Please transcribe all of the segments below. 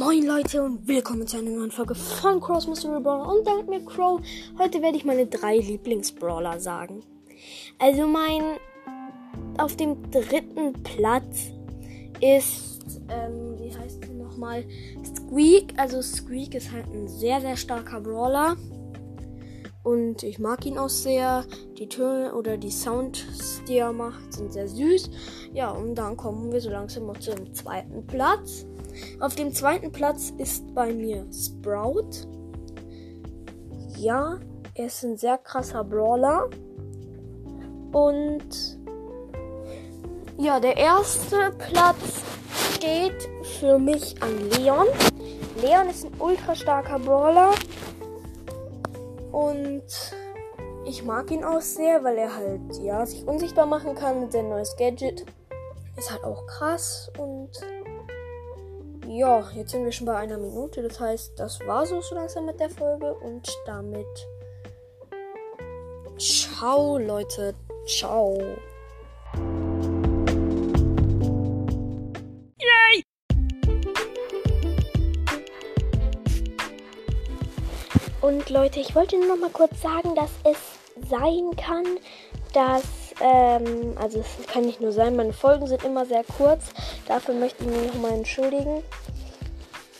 Moin Leute und willkommen zu einer neuen Folge von Crow's Mystery Brawler und mir Crow. Heute werde ich meine drei Lieblingsbrawler sagen. Also mein auf dem dritten Platz ist, ähm, wie heißt sie nochmal? Squeak. Also Squeak ist halt ein sehr, sehr starker Brawler. Und ich mag ihn auch sehr. Die Töne oder die Sounds, die er macht, sind sehr süß. Ja, und dann kommen wir so langsam noch zum zweiten Platz. Auf dem zweiten Platz ist bei mir Sprout. Ja, er ist ein sehr krasser Brawler. Und ja, der erste Platz steht für mich an Leon. Leon ist ein ultra starker Brawler. Und ich mag ihn auch sehr, weil er halt, ja, sich unsichtbar machen kann mit seinem neues Gadget. Ist halt auch krass und ja, jetzt sind wir schon bei einer Minute. Das heißt, das war so, so langsam mit der Folge. Und damit. Ciao, Leute. Ciao. Yay! Und Leute, ich wollte nur noch mal kurz sagen, dass es sein kann, dass, ähm, also es kann nicht nur sein, meine Folgen sind immer sehr kurz. Dafür möchte ich mich nochmal entschuldigen.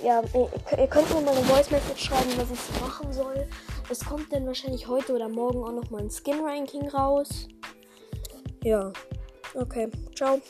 Ja, ihr könnt mir mal eine Voice Message schreiben, was ich machen soll. Es kommt dann wahrscheinlich heute oder morgen auch nochmal ein Skin Ranking raus. Ja, okay, ciao.